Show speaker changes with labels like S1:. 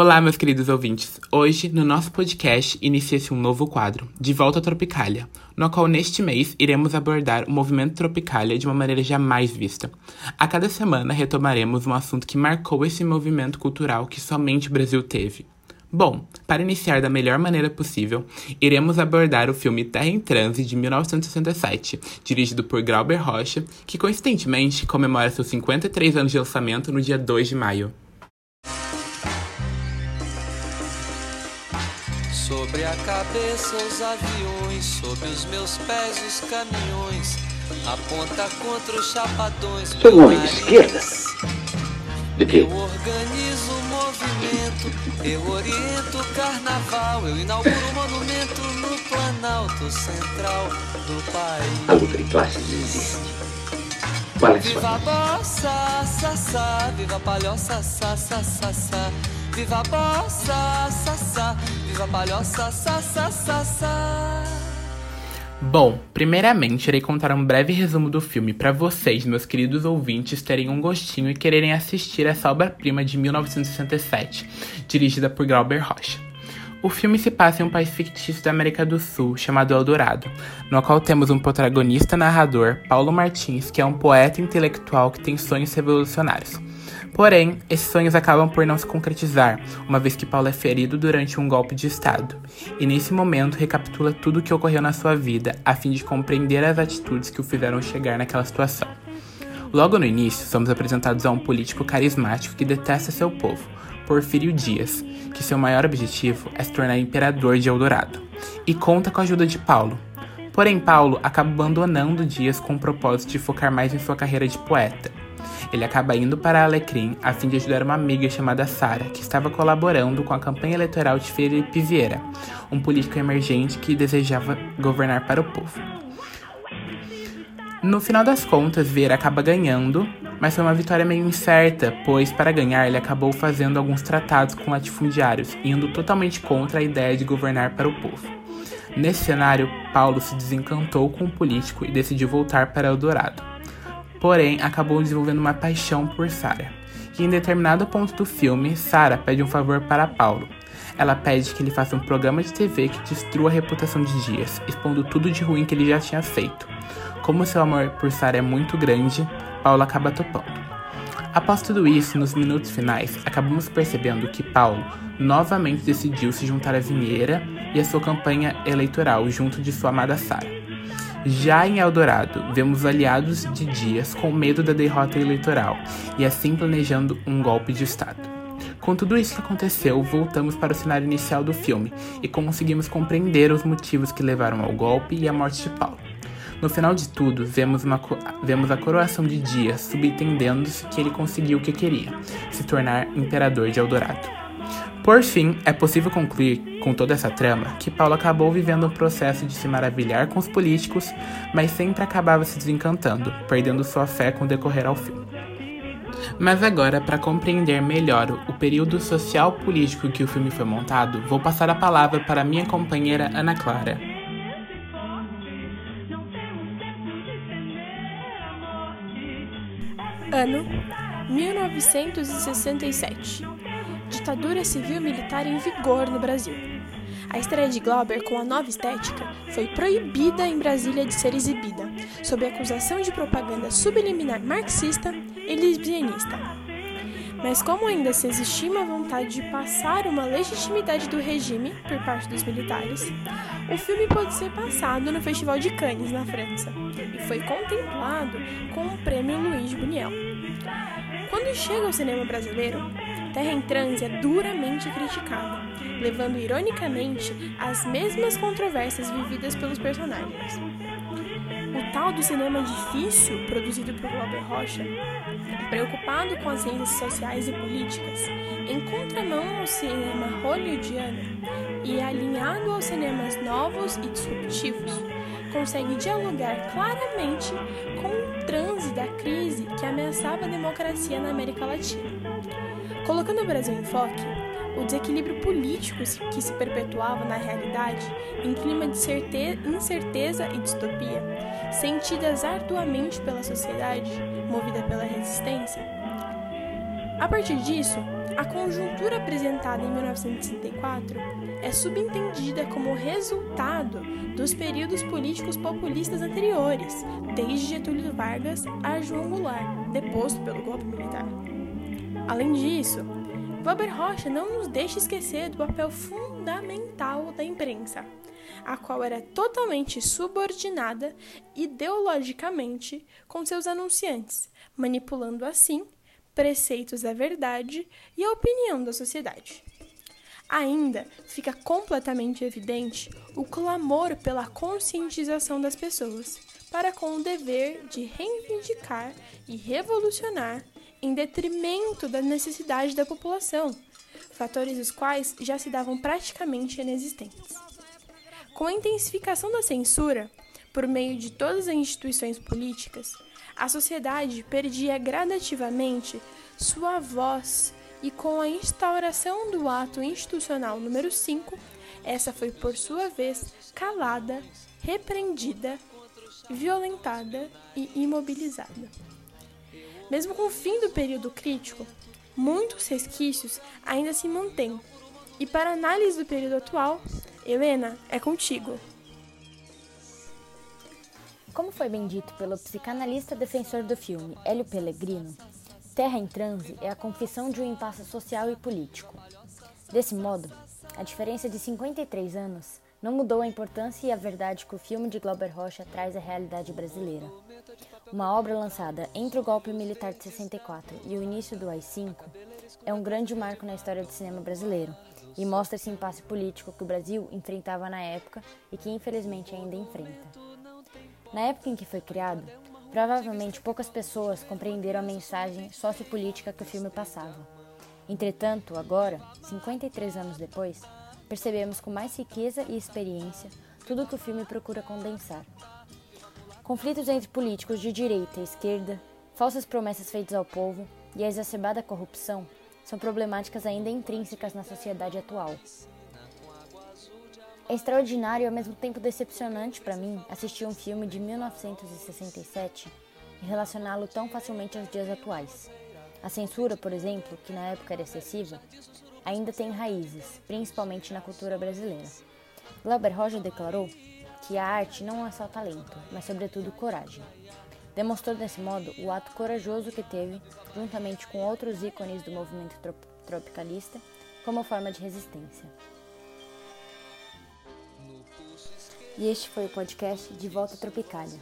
S1: Olá, meus queridos ouvintes. Hoje, no nosso podcast, inicia-se um novo quadro, De Volta à Tropicália, no qual neste mês iremos abordar o movimento Tropicália de uma maneira jamais vista. A cada semana retomaremos um assunto que marcou esse movimento cultural que somente o Brasil teve. Bom, para iniciar da melhor maneira possível, iremos abordar o filme Terra em Transe de 1967, dirigido por Glauber Rocha, que coincidentemente comemora seus 53 anos de lançamento no dia 2 de maio.
S2: Sobre a cabeça os aviões, sob os meus pés os caminhões, aponta contra os chapadões.
S3: Sou um homem de esquerda. De quê?
S2: Eu organizo o movimento, eu oriento o carnaval, eu inauguro o monumento no Planalto Central do país.
S3: A luta de classes existe. Qual é a
S2: Viva
S3: sua?
S2: a bossa, sassá, viva a palhoça, sassá, sassá. Viva a bossa, sassá, viva a palhoça, sassá, sassá.
S1: Bom, primeiramente irei contar um breve resumo do filme para vocês, meus queridos ouvintes, terem um gostinho e quererem assistir essa obra-prima de 1967, dirigida por Glauber Rocha. O filme se passa em um país fictício da América do Sul, chamado Eldorado, no qual temos um protagonista narrador, Paulo Martins, que é um poeta intelectual que tem sonhos revolucionários. Porém, esses sonhos acabam por não se concretizar, uma vez que Paulo é ferido durante um golpe de Estado, e nesse momento recapitula tudo o que ocorreu na sua vida, a fim de compreender as atitudes que o fizeram chegar naquela situação. Logo no início, somos apresentados a um político carismático que detesta seu povo, Porfírio Dias, que seu maior objetivo é se tornar imperador de Eldorado, e conta com a ajuda de Paulo. Porém, Paulo acaba abandonando Dias com o propósito de focar mais em sua carreira de poeta. Ele acaba indo para Alecrim a fim de ajudar uma amiga chamada Sara, que estava colaborando com a campanha eleitoral de Felipe Vieira, um político emergente que desejava governar para o povo. No final das contas, Vieira acaba ganhando, mas foi uma vitória meio incerta, pois para ganhar ele acabou fazendo alguns tratados com latifundiários, indo totalmente contra a ideia de governar para o povo. Nesse cenário, Paulo se desencantou com o político e decidiu voltar para Eldorado. Porém, acabou desenvolvendo uma paixão por Sara. E em determinado ponto do filme, Sara pede um favor para Paulo. Ela pede que ele faça um programa de TV que destrua a reputação de Dias, expondo tudo de ruim que ele já tinha feito. Como seu amor por Sara é muito grande, Paulo acaba topando. Após tudo isso, nos minutos finais, acabamos percebendo que Paulo novamente decidiu se juntar a Vinheira e a sua campanha eleitoral junto de sua amada Sara. Já em Eldorado, vemos aliados de Dias com medo da derrota eleitoral e assim planejando um golpe de Estado. Com tudo isso que aconteceu, voltamos para o cenário inicial do filme e conseguimos compreender os motivos que levaram ao golpe e à morte de Paulo. No final de tudo, vemos, vemos a coroação de Dias, subentendendo-se que ele conseguiu o que queria, se tornar imperador de Eldorado. Por fim, é possível concluir, com toda essa trama, que Paulo acabou vivendo um processo de se maravilhar com os políticos, mas sempre acabava se desencantando, perdendo sua fé com o decorrer ao filme. Mas agora, para compreender melhor o período social político que o filme foi montado, vou passar a palavra para minha companheira Ana Clara.
S4: Ano 1967. Ditadura civil-militar em vigor no Brasil. A estreia de Glauber com a nova estética foi proibida em Brasília de ser exibida, sob acusação de propaganda subliminar marxista e lesbianista. Mas como ainda se existia uma vontade de passar uma legitimidade do regime por parte dos militares, o filme pôde ser passado no Festival de Cannes, na França, e foi contemplado com o prêmio Luiz Buñuel. Quando chega ao cinema brasileiro, Terra em Transe é duramente criticada, levando ironicamente às mesmas controvérsias vividas pelos personagens. O tal do cinema difícil, produzido por Glauber Rocha, preocupado com as ciências sociais e políticas, em contramão ao cinema hollywoodiano e alinhado aos cinemas novos e disruptivos, consegue dialogar claramente com o transe da crise que ameaçava a democracia na América Latina. Colocando o Brasil em foque, o desequilíbrio político que se perpetuava na realidade, em clima de certe- incerteza e distopia, sentidas arduamente pela sociedade, movida pela resistência, A partir disso, a conjuntura apresentada em 1964 é subentendida como resultado dos períodos políticos populistas anteriores, desde Getúlio Vargas a João Goulart, deposto pelo golpe militar. Além disso, Weber Rocha não nos deixa esquecer do papel fundamental da imprensa, a qual era totalmente subordinada ideologicamente com seus anunciantes, manipulando assim preceitos da verdade e a opinião da sociedade. Ainda fica completamente evidente o clamor pela conscientização das pessoas para com o dever de reivindicar e revolucionar em detrimento da necessidade da população, fatores os quais já se davam praticamente inexistentes. Com a intensificação da censura, por meio de todas as instituições políticas, a sociedade perdia gradativamente sua voz e com a instauração do ato institucional número 5, essa foi por sua vez calada, repreendida, violentada e imobilizada. Mesmo com o fim do período crítico, muitos resquícios ainda se mantêm. E para análise do período atual, Helena, é contigo.
S5: Como foi bem dito pelo psicanalista defensor do filme, Hélio Pellegrino, Terra em Transe é a confissão de um impasse social e político. Desse modo, a diferença de 53 anos não mudou a importância e a verdade que o filme de Glauber Rocha traz à realidade brasileira. Uma obra lançada entre o golpe militar de 64 e o início do AI-5 é um grande marco na história do cinema brasileiro e mostra esse impasse político que o Brasil enfrentava na época e que infelizmente ainda enfrenta. Na época em que foi criado, Provavelmente poucas pessoas compreenderam a mensagem sociopolítica que o filme passava. Entretanto, agora, 53 anos depois, percebemos com mais riqueza e experiência tudo o que o filme procura condensar. Conflitos entre políticos de direita e esquerda, falsas promessas feitas ao povo e a exacerbada corrupção são problemáticas ainda intrínsecas na sociedade atual. É extraordinário e ao mesmo tempo decepcionante para mim assistir um filme de 1967 e relacioná-lo tão facilmente aos dias atuais. A censura, por exemplo, que na época era excessiva, ainda tem raízes, principalmente na cultura brasileira. Glauber Rocha declarou que a arte não é só talento, mas sobretudo coragem. Demonstrou desse modo o ato corajoso que teve, juntamente com outros ícones do movimento trop tropicalista, como forma de resistência. E este foi o podcast De Volta Tropicália.